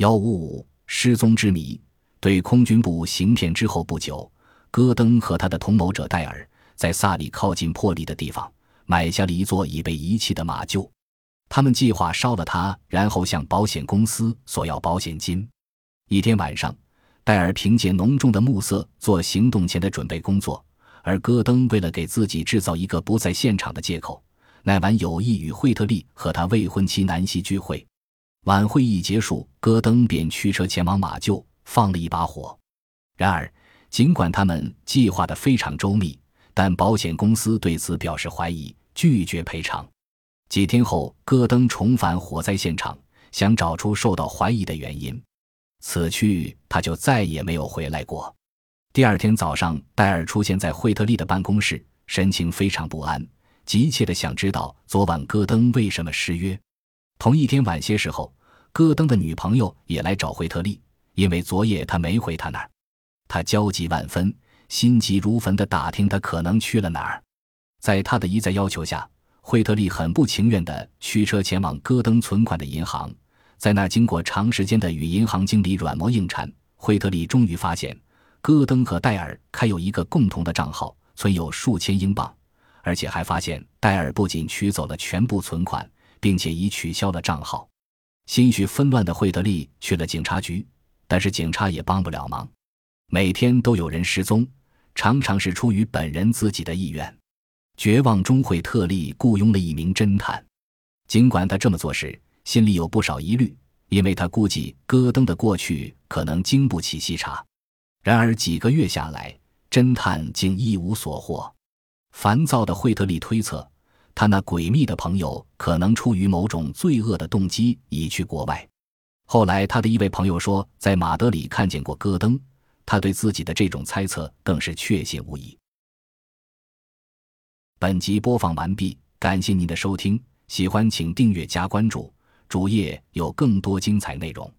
幺五五失踪之谜。对空军部行骗之后不久，戈登和他的同谋者戴尔在萨里靠近破利的地方买下了一座已被遗弃的马厩。他们计划烧了它，然后向保险公司索要保险金。一天晚上，戴尔凭借浓重的暮色做行动前的准备工作，而戈登为了给自己制造一个不在现场的借口，那晚有意与惠特利和他未婚妻南希聚会。晚会一结束，戈登便驱车前往马厩，放了一把火。然而，尽管他们计划的非常周密，但保险公司对此表示怀疑，拒绝赔偿。几天后，戈登重返火灾现场，想找出受到怀疑的原因。此去，他就再也没有回来过。第二天早上，戴尔出现在惠特利的办公室，神情非常不安，急切地想知道昨晚戈登为什么失约。同一天晚些时候，戈登的女朋友也来找惠特利，因为昨夜他没回他那儿。他焦急万分，心急如焚地打听他可能去了哪儿。在他的一再要求下，惠特利很不情愿地驱车前往戈登存款的银行，在那经过长时间的与银行经理软磨硬缠，惠特利终于发现，戈登和戴尔开有一个共同的账号，存有数千英镑，而且还发现戴尔不仅取走了全部存款，并且已取消了账号。心绪纷乱的惠特利去了警察局，但是警察也帮不了忙。每天都有人失踪，常常是出于本人自己的意愿。绝望中，惠特利雇佣了一名侦探。尽管他这么做时心里有不少疑虑，因为他估计戈登的过去可能经不起细查。然而几个月下来，侦探竟一无所获。烦躁的惠特利推测，他那诡秘的朋友可能出于某种罪恶的动机已去国外。后来，他的一位朋友说，在马德里看见过戈登。他对自己的这种猜测更是确信无疑。本集播放完毕，感谢您的收听，喜欢请订阅加关注，主页有更多精彩内容。